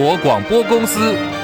国广播公司。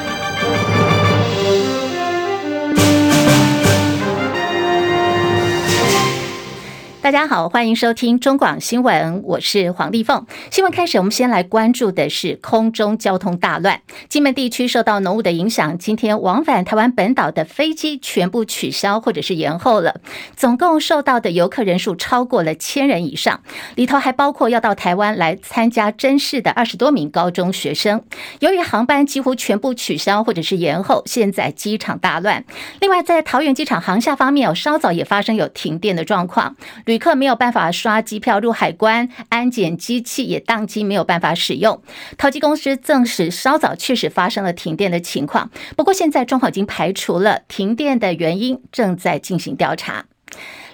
大家好，欢迎收听中广新闻，我是黄丽凤。新闻开始，我们先来关注的是空中交通大乱。金门地区受到浓雾的影响，今天往返台湾本岛的飞机全部取消或者是延后了。总共受到的游客人数超过了千人以上，里头还包括要到台湾来参加甄试的二十多名高中学生。由于航班几乎全部取消或者是延后，现在机场大乱。另外，在桃园机场航厦方面，有稍早也发生有停电的状况。旅旅客没有办法刷机票入海关，安检机器也宕机，没有办法使用。桃机公司证实，稍早确实发生了停电的情况，不过现在状况已经排除了停电的原因，正在进行调查。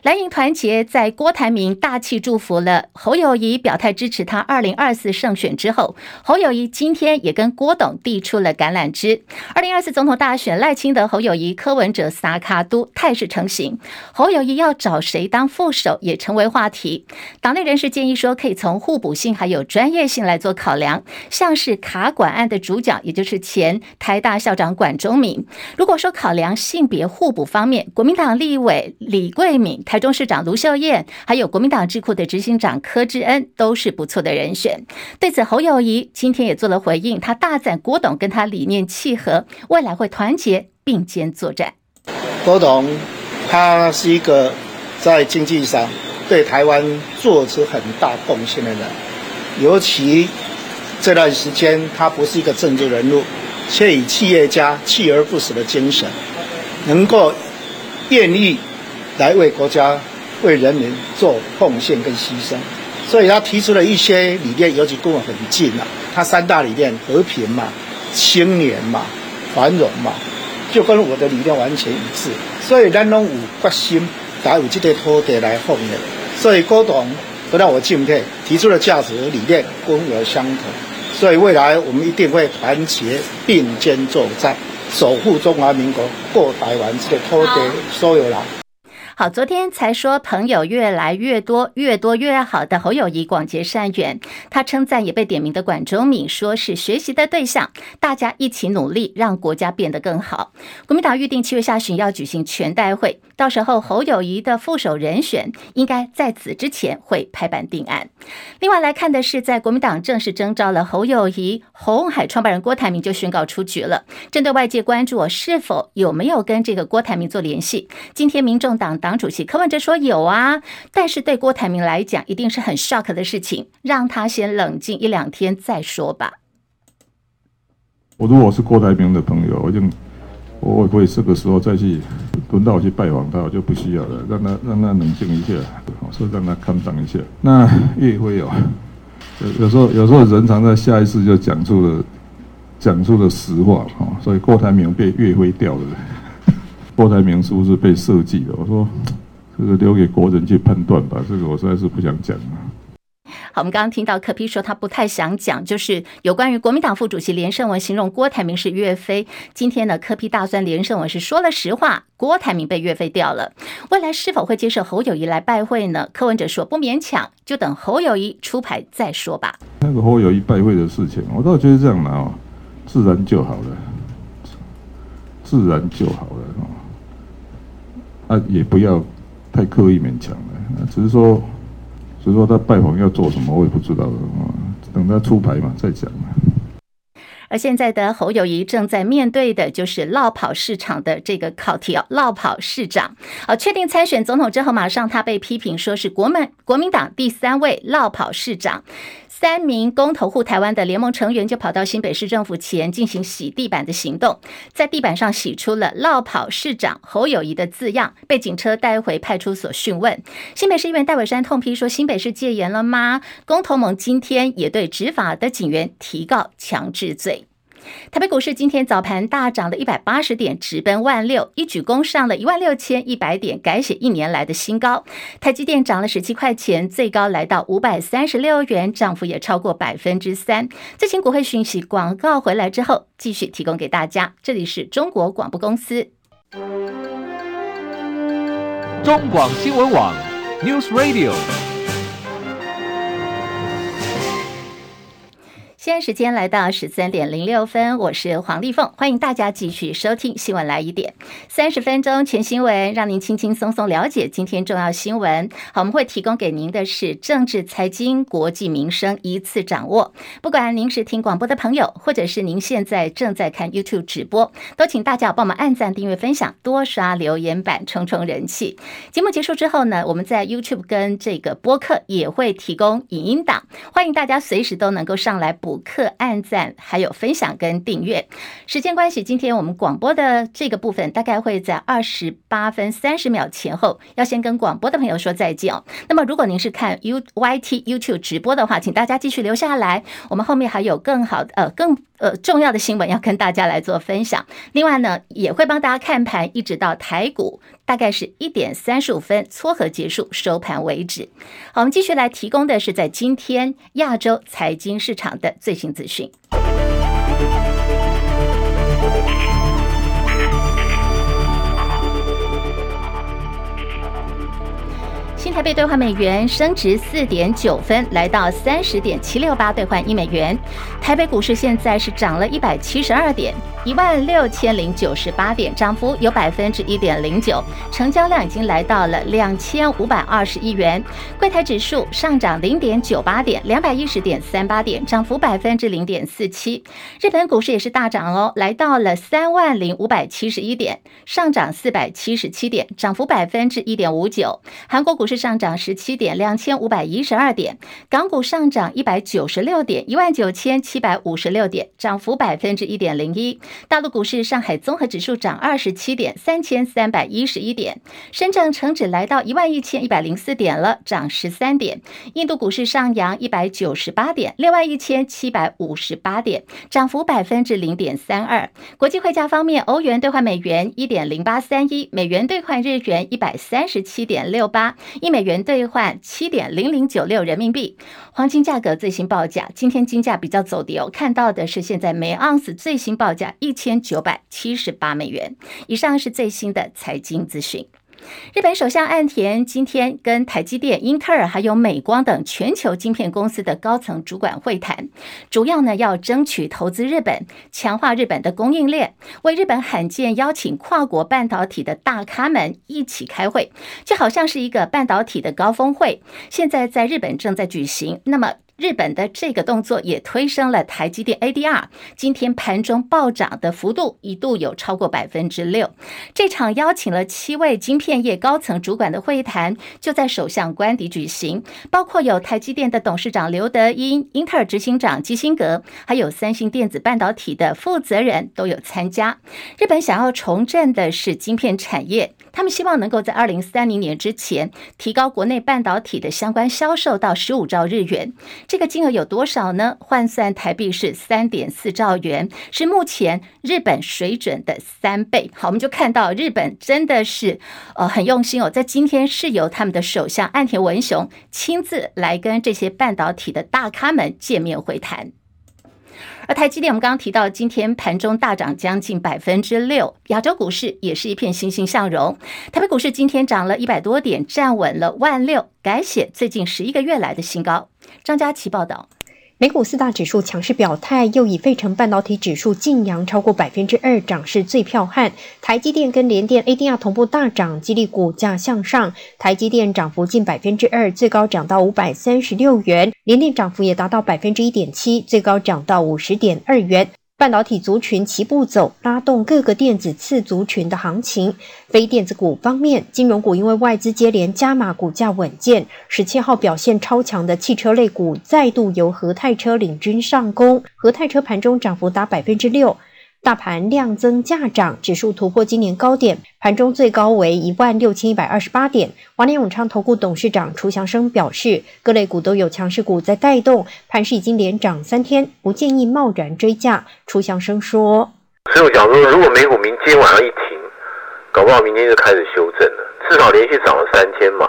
蓝营团结在郭台铭大气祝福了侯友谊，表态支持他二零二四胜选之后，侯友谊今天也跟郭董递出了橄榄枝。二零二四总统大选，赖清德、侯友谊、柯文哲撒卡都态势成型，侯友谊要找谁当副手也成为话题。党内人士建议说，可以从互补性还有专业性来做考量，像是卡管案的主角，也就是前台大校长管中闵。如果说考量性别互补方面，国民党立委李贵敏。台中市长卢秀燕，还有国民党智库的执行长柯志恩，都是不错的人选。对此，侯友宜今天也做了回应，他大赞郭董跟他理念契合，未来会团结并肩作战。郭董他是一个在经济上对台湾做出很大贡献的人，尤其这段时间他不是一个政治人物，却以企业家锲而不舍的精神，能够愿意。来为国家、为人民做奉献跟牺牲，所以他提出了一些理念，尤其跟我很近啊。他三大理念：和平嘛、青年嘛、繁荣嘛，就跟我的理念完全一致。所以咱拢有决心，来有这个土地来奉献。所以郭董得到我敬佩，提出的价值理念跟我相同。所以未来我们一定会团结并肩作战，守护中华民国过台湾这个土地所有人。好，昨天才说朋友越来越多，越多越好的侯友谊广结善缘，他称赞也被点名的管中闵，说是学习的对象，大家一起努力，让国家变得更好。国民党预定七月下旬要举行全代会，到时候侯友谊的副手人选应该在此之前会拍板定案。另外来看的是，在国民党正式征召了侯友谊，红海创办人郭台铭就宣告出局了。针对外界关注我是否有没有跟这个郭台铭做联系，今天民众党。党主席柯文哲说有啊，但是对郭台铭来讲，一定是很 shock 的事情，让他先冷静一两天再说吧。我如果是郭台铭的朋友，我就我会不会这个时候再去轮到我去拜访他，我就不需要了，让他让他冷静一下，说让他看淡一下。那岳辉有有时候有时候人常在下意识就讲出了讲出了实话，所以郭台铭被岳飞调了。郭台铭是不是被设计的？我说，这个留给国人去判断吧。这个我实在是不想讲。好，我们刚刚听到柯批说他不太想讲，就是有关于国民党副主席连胜文形容郭台铭是岳飞。今天呢，柯批大酸连胜文是说了实话，郭台铭被岳飞掉了。未来是否会接受侯友谊来拜会呢？柯文哲说不勉强，就等侯友谊出牌再说吧。那个侯友谊拜会的事情，我倒觉得这样嘛，哦，自然就好了，自然就好了。啊，也不要太刻意勉强了，只是说，只是说他拜访要做什么，我也不知道了。等他出牌嘛，再讲嘛。而现在的侯友宜正在面对的就是落跑市场的这个考题哦，落跑市长。好，确定参选总统之后，马上他被批评说是国民国民党第三位落跑市长。三名公投护台湾的联盟成员就跑到新北市政府前进行洗地板的行动，在地板上洗出了“落跑市长侯友谊”的字样，被警车带回派出所讯问。新北市议员戴伟山痛批说：“新北市戒严了吗？”公投盟今天也对执法的警员提告强制罪。台北股市今天早盘大涨了一百八十点，直奔万六，一举攻上了一万六千一百点，改写一年来的新高。台积电涨了十七块钱，最高来到五百三十六元，涨幅也超过百分之三。最新股会讯息广告回来之后，继续提供给大家。这里是中国广播公司，中广新闻网，News Radio。现在时间来到十三点零六分，我是黄丽凤，欢迎大家继续收听新闻来一点，三十分钟全新闻，让您轻轻松松了解今天重要新闻。好，我们会提供给您的是政治、财经、国际、民生一次掌握。不管您是听广播的朋友，或者是您现在正在看 YouTube 直播，都请大家帮我们按赞、订阅、分享，多刷留言板，冲冲人气。节目结束之后呢，我们在 YouTube 跟这个播客也会提供影音档，欢迎大家随时都能够上来补。补课、按赞，还有分享跟订阅。时间关系，今天我们广播的这个部分大概会在二十八分三十秒前后，要先跟广播的朋友说再见哦。那么，如果您是看 U YT YouTube 直播的话，请大家继续留下来，我们后面还有更好的呃更呃重要的新闻要跟大家来做分享。另外呢，也会帮大家看盘，一直到台股大概是一点三十五分撮合结束收盘为止。好，我们继续来提供的是在今天亚洲财经市场的。最新资讯。台币兑换美元升值四点九分，来到三十点七六八兑换一美元。台北股市现在是涨了一百七十二点。一万六千零九十八点，涨幅有百分之一点零九，成交量已经来到了两千五百二十亿元。柜台指数上涨零点九八点，两百一十点三八点，涨幅百分之零点四七。日本股市也是大涨哦，来到了三万零五百七十一点，上涨四百七十七点，涨幅百分之一点五九。韩国股市上涨十七点，两千五百一十二点。港股上涨一百九十六点，一万九千七百五十六点，涨幅百分之一点零一。大陆股市，上海综合指数涨二十七点，三千三百一十一点；深圳成指来到一万一千一百零四点了，涨十三点。印度股市上扬一百九十八点，六万一千七百五十八点，涨幅百分之零点三二。国际汇价方面，欧元兑换美元一点零八三一，美元兑换日元一百三十七点六八，一美元兑换七点零零九六人民币。黄金价格最新报价，今天金价比较走低哦，看到的是现在每盎司最新报价。一千九百七十八美元以上是最新的财经资讯。日本首相岸田今天跟台积电、英特尔还有美光等全球晶片公司的高层主管会谈，主要呢要争取投资日本，强化日本的供应链，为日本罕见邀请跨国半导体的大咖们一起开会，就好像是一个半导体的高峰会。现在在日本正在举行，那么。日本的这个动作也推升了台积电 ADR，今天盘中暴涨的幅度一度有超过百分之六。这场邀请了七位晶片业高层主管的会谈就在首相官邸举行，包括有台积电的董事长刘德音、英特尔执行长基辛格，还有三星电子半导体的负责人都有参加。日本想要重振的是晶片产业。他们希望能够在二零三零年之前提高国内半导体的相关销售到十五兆日元，这个金额有多少呢？换算台币是三点四兆元，是目前日本水准的三倍。好，我们就看到日本真的是呃很用心哦，在今天是由他们的首相岸田文雄亲自来跟这些半导体的大咖们见面会谈。而台积电，我们刚刚提到，今天盘中大涨将近百分之六，亚洲股市也是一片欣欣向荣。台北股市今天涨了一百多点，站稳了万六，改写最近十一个月来的新高。张佳琪报道。美股四大指数强势表态，又以费城半导体指数劲扬超过百分之二，涨势最彪悍。台积电跟联电 ADR 同步大涨，激励股价向上。台积电涨幅近百分之二，最高涨到五百三十六元；联电涨幅也达到百分之一点七，最高涨到五十点二元。半导体族群齐步走，拉动各个电子次族群的行情。非电子股方面，金融股因为外资接连加码，股价稳健。十七号表现超强的汽车类股再度由和泰车领军上攻，和泰车盘中涨幅达百分之六。大盘量增价涨，指数突破今年高点，盘中最高为一万六千一百二十八点。华联永昌投顾董事长楚祥生表示，各类股都有强势股在带动，盘势已经连涨三天，不建议贸然追价。楚祥生说：“所以我想说，如果美股明天晚上一停，搞不好明天就开始修正了，至少连续涨了三天嘛。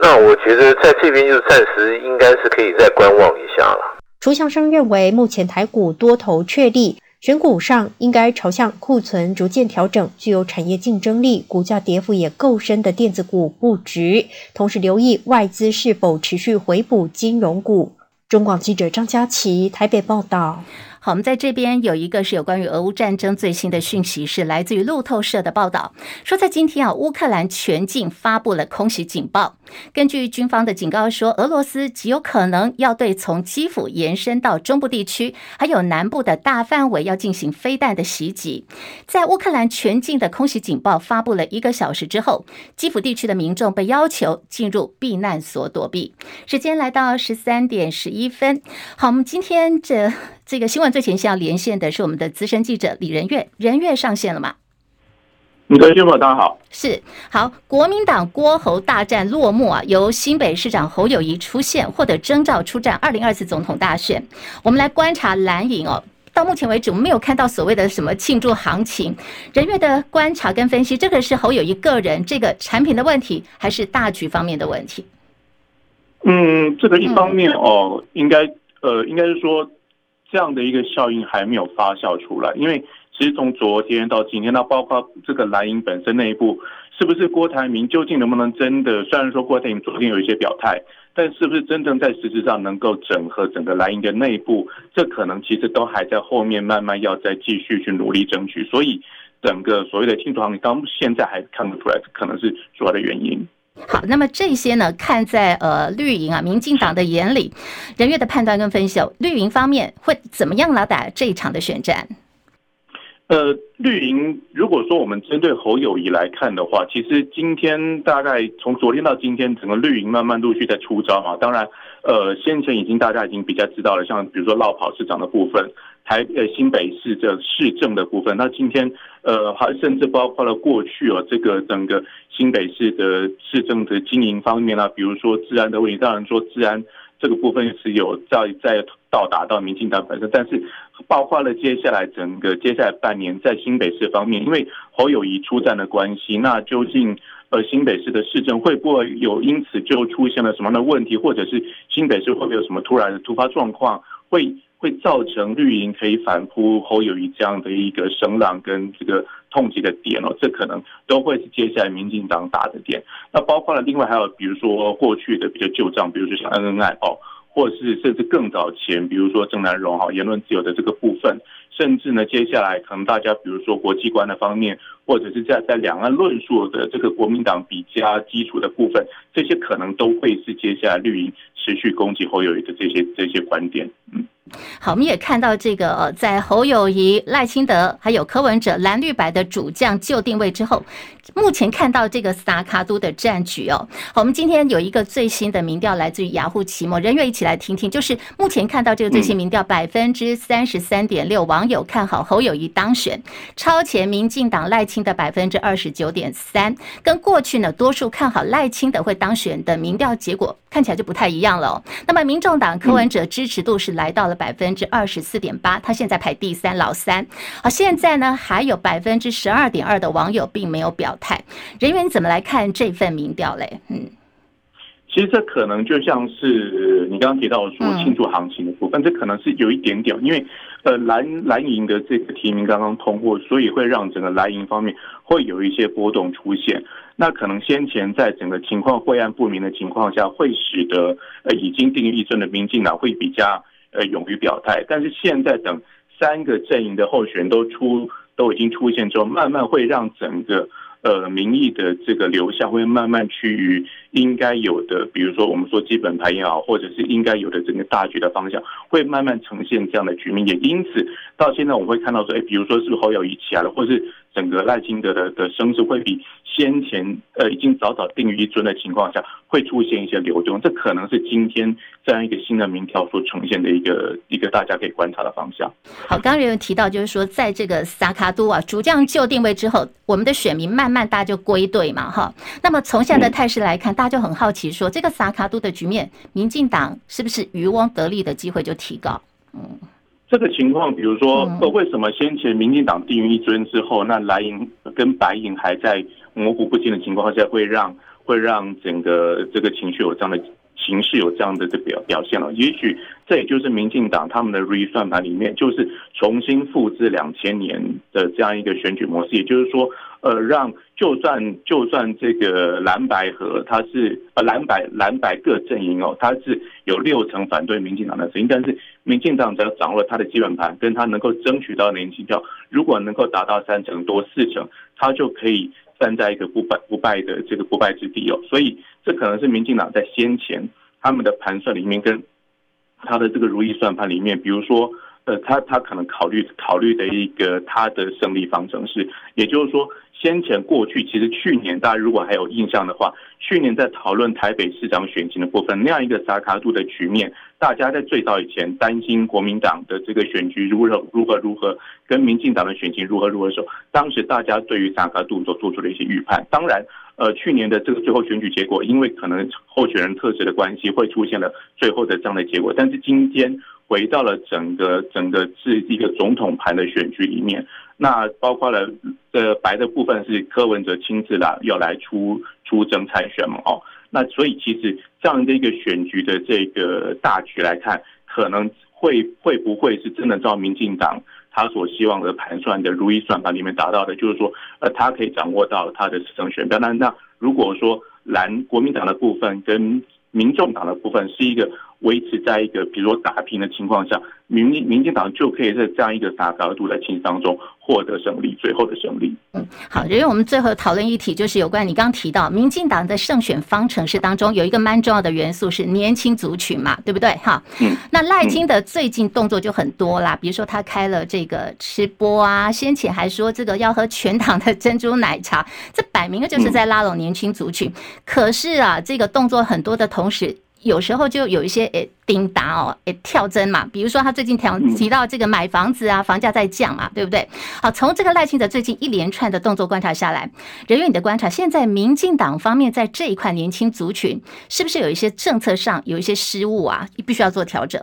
那我觉得在这边就暂时应该是可以再观望一下了。”楚祥生认为，目前台股多头确立。选股上应该朝向库存逐渐调整、具有产业竞争力、股价跌幅也够深的电子股布局，同时留意外资是否持续回补金融股。中广记者张佳琪台北报道。好，我们在这边有一个是有关于俄乌战争最新的讯息，是来自于路透社的报道，说在今天啊，乌克兰全境发布了空袭警报。根据军方的警告说，俄罗斯极有可能要对从基辅延伸到中部地区，还有南部的大范围要进行飞弹的袭击。在乌克兰全境的空袭警报发布了一个小时之后，基辅地区的民众被要求进入避难所躲避。时间来到十三点十一分，好，我们今天这。这个新闻最前线要连线的是我们的资深记者李仁月，仁月上线了吗？你各位听众大家好，是好。国民党郭侯大战落幕啊，由新北市长侯友谊出现，获得征召出战二零二四总统大选。我们来观察蓝营哦，到目前为止我们没有看到所谓的什么庆祝行情。仁岳的观察跟分析，这个是侯友谊个人这个产品的问题，还是大局方面的问题？嗯，这个一方面哦，应该呃，应该是说。这样的一个效应还没有发酵出来，因为其实从昨天到今天，那包括这个蓝营本身内部，是不是郭台铭究竟能不能真的？虽然说郭台铭昨天有一些表态，但是不是真正在实质上能够整合整个蓝营的内部，这可能其实都还在后面慢慢要再继续去努力争取。所以整个所谓的庆祝行情，到现在还看不出来，可能是主要的原因。好，那么这些呢，看在呃绿营啊、民进党的眼里，仁岳的判断跟分析，绿营方面会怎么样来打这一场的选战？呃，绿营如果说我们针对侯友宜来看的话，其实今天大概从昨天到今天，整个绿营慢慢陆续在出招嘛。当然，呃，先前已经大家已经比较知道了，像比如说落跑市长的部分。台呃新北市的市政的部分，那今天呃还甚至包括了过去哦，这个整个新北市的市政的经营方面啊，比如说治安的问题，当然说治安这个部分是有在在到达到民进党本身，但是包括了接下来整个接下来半年在新北市方面，因为侯友谊出战的关系，那究竟呃新北市的市政会不会有因此就出现了什么样的问题，或者是新北市会不会有什么突然的突发状况会？会造成绿营可以反扑侯友谊这样的一个声浪跟这个痛击的点哦，这可能都会是接下来民进党打的点。那包括了另外还有比如说过去的比较旧账，比如说像恩恩爱哦，或是甚至更早前，比如说郑南榕哈言论自由的这个部分，甚至呢接下来可能大家比如说国际观的方面，或者是在在两岸论述的这个国民党比较基础的部分，这些可能都会是接下来绿营持续攻击侯友宜的这些这些观点，嗯。好，我们也看到这个呃，在侯友谊、赖清德还有柯文哲蓝绿白的主将就定位之后，目前看到这个萨卡都的战局哦。好，我们今天有一个最新的民调来自于雅虎奇摩，仁岳一起来听听，就是目前看到这个最新民调，百分之三十三点六网友看好侯友谊当选，超前民进党赖清德百分之二十九点三，跟过去呢多数看好赖清德会当选的民调结果看起来就不太一样了哦。那么民众党柯文哲支持度是来到了。百分之二十四点八，他现在排第三，老三。好，现在呢还有百分之十二点二的网友并没有表态。人员，怎么来看这份民调嘞？嗯，其实这可能就像是你刚刚提到说庆祝行情的部分，这可能是有一点点，因为呃蓝蓝营的这个提名刚刚通过，所以会让整个蓝营方面会有一些波动出现。那可能先前在整个情况晦暗不明的情况下，会使得呃已经定于一尊的民进党会比较。呃，勇于表态，但是现在等三个阵营的候选人都出，都已经出现之后，慢慢会让整个呃民意的这个流向会慢慢趋于应该有的，比如说我们说基本盘也好，或者是应该有的整个大局的方向，会慢慢呈现这样的局面。也因此，到现在我们会看到说，哎，比如说是不是侯友宜起来了，或是整个赖清德的的声势会比。先前呃已经早早定于一尊的情况下，会出现一些流动，这可能是今天这样一个新的民调所呈现的一个一个大家可以观察的方向。好，刚刚有人提到，就是说在这个萨卡都啊主将就定位之后，我们的选民慢慢大家就归队嘛，哈。那么从现在的态势来看，大家就很好奇说，这个萨卡都的局面，民进党是不是渔翁得利的机会就提高？嗯。这个情况，比如说，为什么先前民进党定于一尊之后，那蓝营跟白营还在模糊不清的情况下，会让会让整个这个情绪有这样的形式有这样的这表表现了？也许这也就是民进党他们的 re 算盘里面，就是重新复制两千年的这样一个选举模式，也就是说，呃，让就算就算这个蓝白和，它是呃蓝白蓝白各阵营哦，它是有六成反对民进党的声音，但是民进党只要掌握他的基本盘，跟他能够争取到年轻票，如果能够达到三成多四成，他就可以站在一个不败不败的这个不败之地哦。所以这可能是民进党在先前他们的盘算里面，跟他的这个如意算盘里面，比如说。呃，他他可能考虑考虑的一个他的胜利方程式，也就是说，先前过去其实去年大家如果还有印象的话，去年在讨论台北市长选情的部分，那样一个萨卡度的局面，大家在最早以前担心国民党的这个选举如何如何如何，跟民进党的选情如何如何的时候，当时大家对于萨卡度所做出的一些预判，当然，呃，去年的这个最后选举结果，因为可能候选人特质的关系，会出现了最后的这样的结果，但是今天。回到了整个整个是一个总统盘的选举里面，那包括了呃白的部分是柯文哲亲自来要来出出征参选嘛哦，那所以其实这样的一个选举的这个大局来看，可能会会不会是真的照民进党他所希望的盘算的如意算盘里面达到的，就是说呃他可以掌握到他的市政选票，那那如果说蓝国民党的部分跟民众党的部分是一个。维持在一个比如说打平的情况下，民民进党就可以在这样一个打高度的情当中获得胜利，最后的胜利。嗯，好，因为我们最后讨论议题就是有关你刚刚提到民进党的胜选方程式当中有一个蛮重要的元素是年轻族群嘛，对不对？哈，嗯，那赖清德最近动作就很多啦，比如说他开了这个吃播啊，先前还说这个要喝全糖的珍珠奶茶，这摆明了就是在拉拢年轻族群。可是啊，这个动作很多的同时。有时候就有一些诶叮当哦诶跳针嘛，比如说他最近提提到这个买房子啊，房价在降嘛，对不对？好，从这个赖清德最近一连串的动作观察下来，人员你的观察，现在民进党方面在这一块年轻族群是不是有一些政策上有一些失误啊？必须要做调整。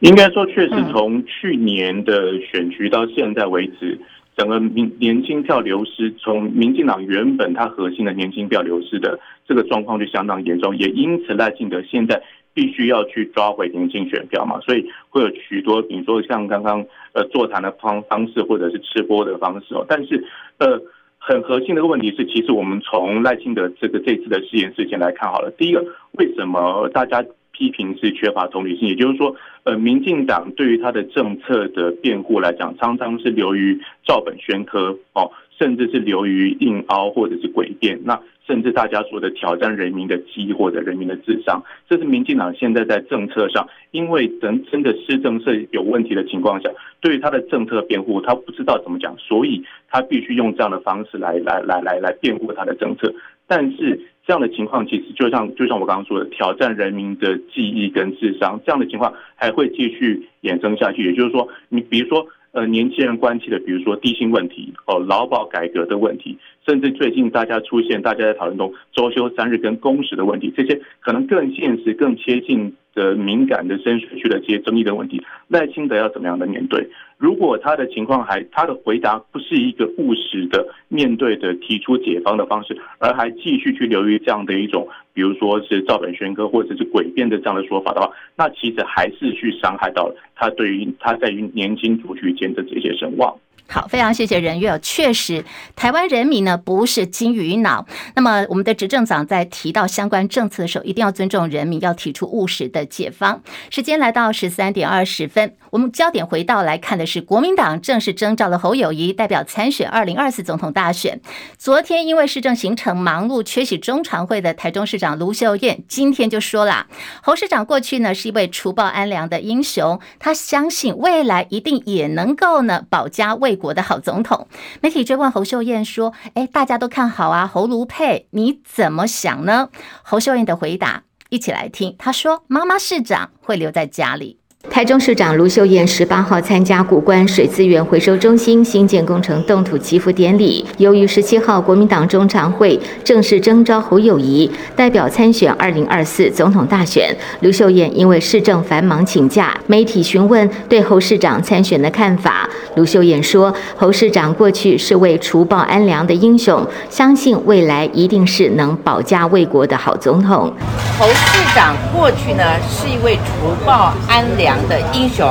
应该说，确实从去年的选举到现在为止。整个民年轻票流失，从民进党原本它核心的年轻票流失的这个状况就相当严重，也因此赖清德现在必须要去抓回年轻选票嘛，所以会有许多，比如说像刚刚呃座谈的方方式，或者是吃播的方式哦，但是呃很核心的问题是，其实我们从赖清德这个这次的事件事件来看好了，第一个为什么大家？批评是缺乏同理心，也就是说，呃，民进党对于他的政策的辩护来讲，常常是流于照本宣科哦，甚至是流于硬凹或者是诡辩，那甚至大家说的挑战人民的机或者人民的智商，这是民进党现在在政策上，因为真真的施政是有问题的情况下，对于他的政策辩护，他不知道怎么讲，所以他必须用这样的方式来来来来来辩护他的政策，但是。这样的情况其实就像就像我刚刚说的，挑战人民的记忆跟智商，这样的情况还会继续衍生下去。也就是说，你比如说，呃，年轻人关切的，比如说低薪问题，哦，劳保改革的问题，甚至最近大家出现，大家在讨论中，周休三日跟工时的问题，这些可能更现实、更贴近的敏感的深水区的这些争议的问题，赖清德要怎么样的面对？如果他的情况还他的回答不是一个务实的面对的提出解方的方式，而还继续去流于这样的一种，比如说是照本宣科或者是诡辩的这样的说法的话，那其实还是去伤害到他对于他在于年轻族群间的这些声望。好，非常谢谢仁郁。确实，台湾人民呢不是金鱼脑。那么，我们的执政党在提到相关政策的时候，一定要尊重人民，要提出务实的解方。时间来到十三点二十分，我们焦点回到来看的是，国民党正式征召了侯友谊代表参选二零二四总统大选。昨天因为市政行程忙碌，缺席中常会的台中市长卢秀燕，今天就说了，侯市长过去呢是一位除暴安良的英雄，他相信未来一定也能够呢保家卫。国的好总统，媒体追问侯秀燕说：“哎，大家都看好啊，侯卢佩，你怎么想呢？”侯秀燕的回答，一起来听。她说：“妈妈市长会留在家里。”台中市长卢秀燕十八号参加古关水资源回收中心新建工程动土祈福典礼。由于十七号国民党中常会正式征召侯友谊代表参选二零二四总统大选，卢秀燕因为市政繁忙请假。媒体询问对侯市长参选的看法，卢秀燕说：“侯市长过去是位除暴安良的英雄，相信未来一定是能保家卫国的好总统。”侯市长过去呢是一位除暴安良。的英雄，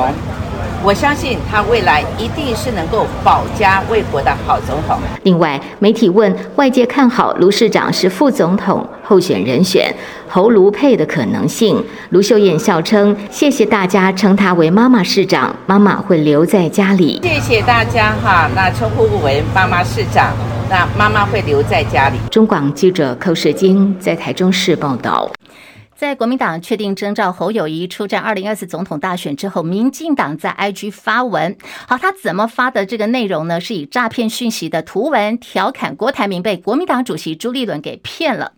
我相信他未来一定是能够保家卫国的好总统。另外，媒体问外界看好卢市长是副总统候选人选侯卢配的可能性，卢秀燕笑称：“谢谢大家称她为妈妈市长，妈妈会留在家里。”谢谢大家哈，那称呼我为妈妈市长，那妈妈会留在家里。中广记者寇世京在台中市报道。在国民党确定征召侯友谊出战二零二四总统大选之后，民进党在 IG 发文，好，他怎么发的这个内容呢？是以诈骗讯息的图文调侃郭台铭被国民党主席朱立伦给骗了，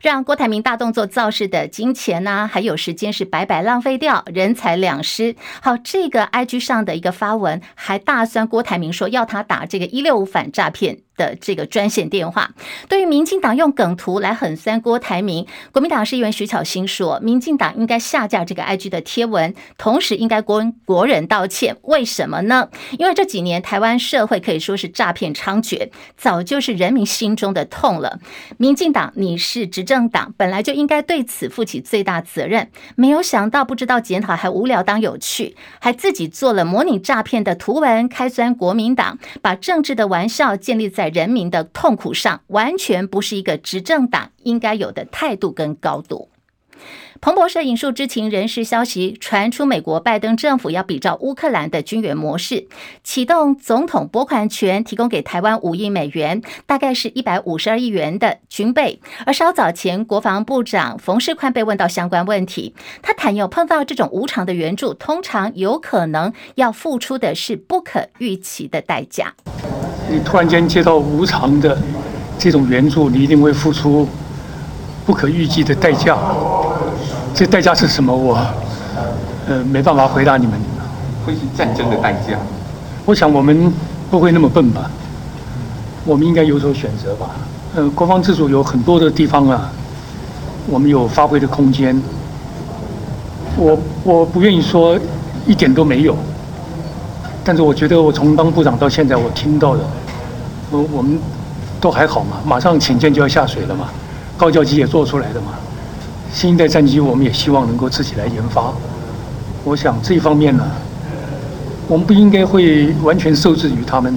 让郭台铭大动作造势的金钱呐、还有时间是白白浪费掉，人财两失。好，这个 IG 上的一个发文还大酸郭台铭说要他打这个一六五反诈骗的这个专线电话，对于民进党用梗图来狠酸郭台铭，国民党市议员徐巧芯说，民进党应该下架这个 IG 的贴文，同时应该跟国人道歉。为什么呢？因为这几年台湾社会可以说是诈骗猖獗，早就是人民心中的痛了。民进党你是执政党，本来就应该对此负起最大责任，没有想到不知道检讨还无聊当有趣，还自己做了模拟诈骗的图文开酸国民党，把政治的玩笑建立在。人民的痛苦上，完全不是一个执政党应该有的态度跟高度。彭博社引述知情人士消息，传出美国拜登政府要比照乌克兰的军援模式，启动总统拨款权，提供给台湾五亿美元，大概是一百五十二亿元的军备。而稍早前，国防部长冯世宽被问到相关问题，他坦言碰到这种无偿的援助，通常有可能要付出的是不可预期的代价。你突然间接到无偿的这种援助，你一定会付出不可预计的代价。这代价是什么？我呃没办法回答你们。会是战争的代价？我想我们不会那么笨吧？我们应该有所选择吧？呃，国防自主有很多的地方啊，我们有发挥的空间。我我不愿意说一点都没有。但是我觉得，我从当部长到现在，我听到的，我我们都还好嘛。马上潜舰就要下水了嘛，高教机也做出来的嘛。新一代战机，我们也希望能够自己来研发。我想这一方面呢，我们不应该会完全受制于他们。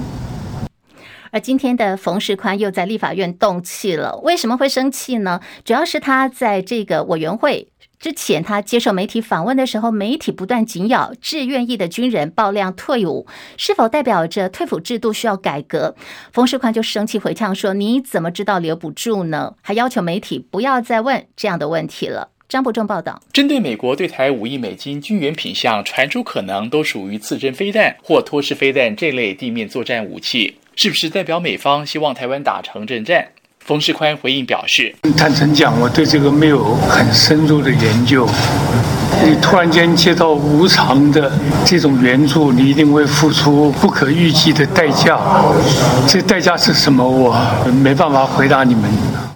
而今天的冯世宽又在立法院动气了，为什么会生气呢？主要是他在这个委员会。之前他接受媒体访问的时候，媒体不断紧咬志愿役的军人爆量退伍，是否代表着退伍制度需要改革？冯世宽就生气回呛说：“你怎么知道留不住呢？”还要求媒体不要再问这样的问题了。张伯仲报道，针对美国对台五亿美金军援品项传出可能都属于刺针飞弹或拖式飞弹这类地面作战武器，是不是代表美方希望台湾打城镇战？冯世宽回应表示：“坦诚讲，我对这个没有很深入的研究。你突然间接到无偿的这种援助，你一定会付出不可预计的代价。这代价是什么？我没办法回答你们。”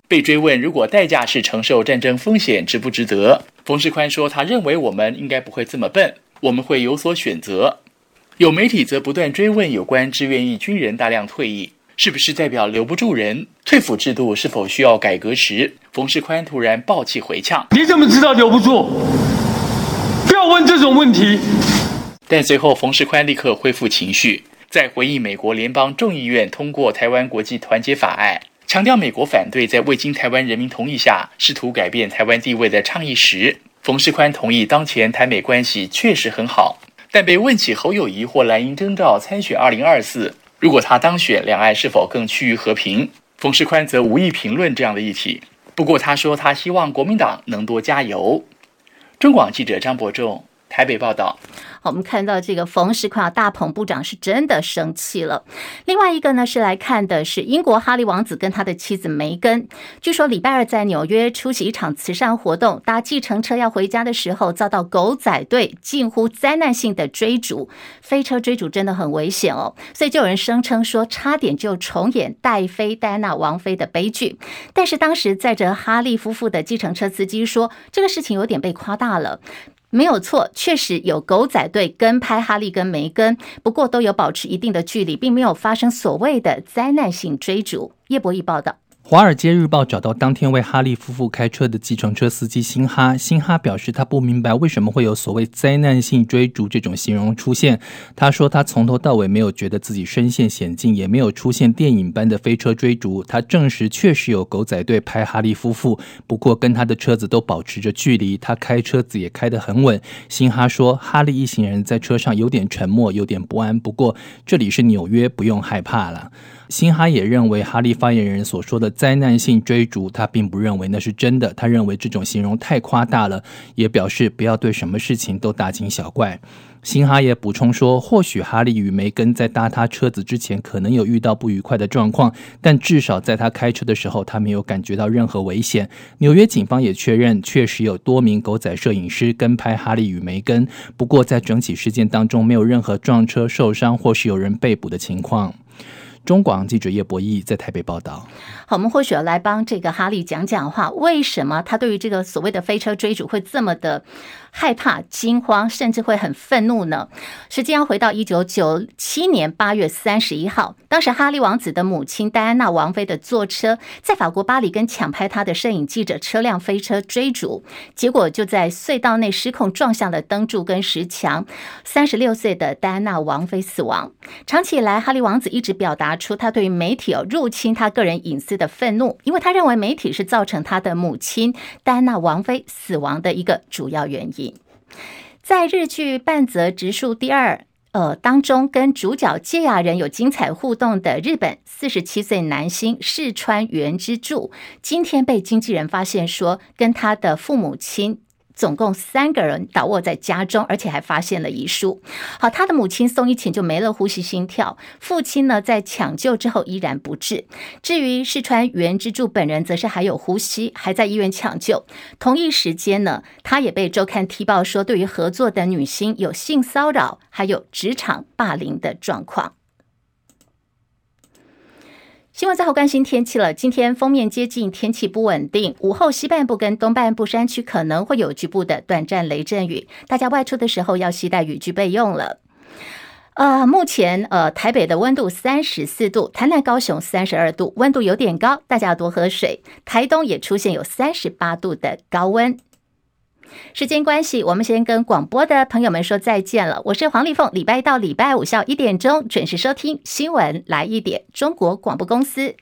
被追问如果代价是承受战争风险，值不值得？冯世宽说：“他认为我们应该不会这么笨，我们会有所选择。”有媒体则不断追问有关志愿役军人大量退役。是不是代表留不住人？退抚制度是否需要改革时，冯世宽突然暴气回呛：“你怎么知道留不住？不要问这种问题。”但随后冯世宽立刻恢复情绪，在回应美国联邦众议院通过《台湾国际团结法案》，强调美国反对在未经台湾人民同意下试图改变台湾地位的倡议时，冯世宽同意当前台美关系确实很好。但被问起侯友谊或蓝营征召参选二零二四。如果他当选，两岸是否更趋于和平？冯世宽则无意评论这样的议题。不过他说，他希望国民党能多加油。中广记者张伯仲台北报道。我们看到这个冯世宽大鹏部长是真的生气了。另外一个呢，是来看的是英国哈利王子跟他的妻子梅根。据说礼拜二在纽约出席一场慈善活动，搭计程车要回家的时候，遭到狗仔队近乎灾难性的追逐。飞车追逐真的很危险哦，所以就有人声称说，差点就重演戴妃戴安娜王妃的悲剧。但是当时载着哈利夫妇的计程车司机说，这个事情有点被夸大了。没有错，确实有狗仔队跟拍哈利跟梅根，不过都有保持一定的距离，并没有发生所谓的灾难性追逐。叶博弈报道。《华尔街日报》找到当天为哈利夫妇开车的计程车司机辛哈，辛哈表示他不明白为什么会有所谓灾难性追逐这种形容出现。他说他从头到尾没有觉得自己身陷险境，也没有出现电影般的飞车追逐。他证实确实有狗仔队拍哈利夫妇，不过跟他的车子都保持着距离，他开车子也开得很稳。辛哈说，哈利一行人在车上有点沉默，有点不安，不过这里是纽约，不用害怕了。辛哈也认为哈利发言人所说的灾难性追逐，他并不认为那是真的。他认为这种形容太夸大了，也表示不要对什么事情都大惊小怪。辛哈也补充说，或许哈利与梅根在搭他车子之前可能有遇到不愉快的状况，但至少在他开车的时候，他没有感觉到任何危险。纽约警方也确认，确实有多名狗仔摄影师跟拍哈利与梅根，不过在整起事件当中，没有任何撞车受伤或是有人被捕的情况。中广记者叶博义在台北报道。好，我们或许要来帮这个哈利讲讲话。为什么他对于这个所谓的飞车追逐会这么的害怕、惊慌，甚至会很愤怒呢？时间要回到一九九七年八月三十一号，当时哈利王子的母亲戴安娜王妃的坐车在法国巴黎跟抢拍他的摄影记者车辆飞车追逐，结果就在隧道内失控撞向了灯柱跟石墙，三十六岁的戴安娜王妃死亡。长期以来，哈利王子一直表达出他对于媒体哦入侵他个人隐私的愤怒，因为他认为媒体是造成他的母亲戴安娜王妃死亡的一个主要原因。在日剧《半泽直树第二》呃当中，跟主角堺雅人有精彩互动的日本四十七岁男星市川原之助，今天被经纪人发现说跟他的父母亲。总共三个人倒卧在家中，而且还发现了遗书。好，他的母亲宋一晴就没了呼吸、心跳，父亲呢在抢救之后依然不治。至于市川原之助本人，则是还有呼吸，还在医院抢救。同一时间呢，他也被周刊踢爆说，对于合作的女星有性骚扰，还有职场霸凌的状况。新闻最后关心天气了。今天封面接近，天气不稳定。午后西半部跟东半部山区可能会有局部的短暂雷阵雨，大家外出的时候要携带雨具备用了。呃，目前呃台北的温度三十四度，台南高雄三十二度，温度有点高，大家要多喝水。台东也出现有三十八度的高温。时间关系，我们先跟广播的朋友们说再见了。我是黄丽凤，礼拜一到礼拜五下午一点钟准时收听新闻来一点，中国广播公司。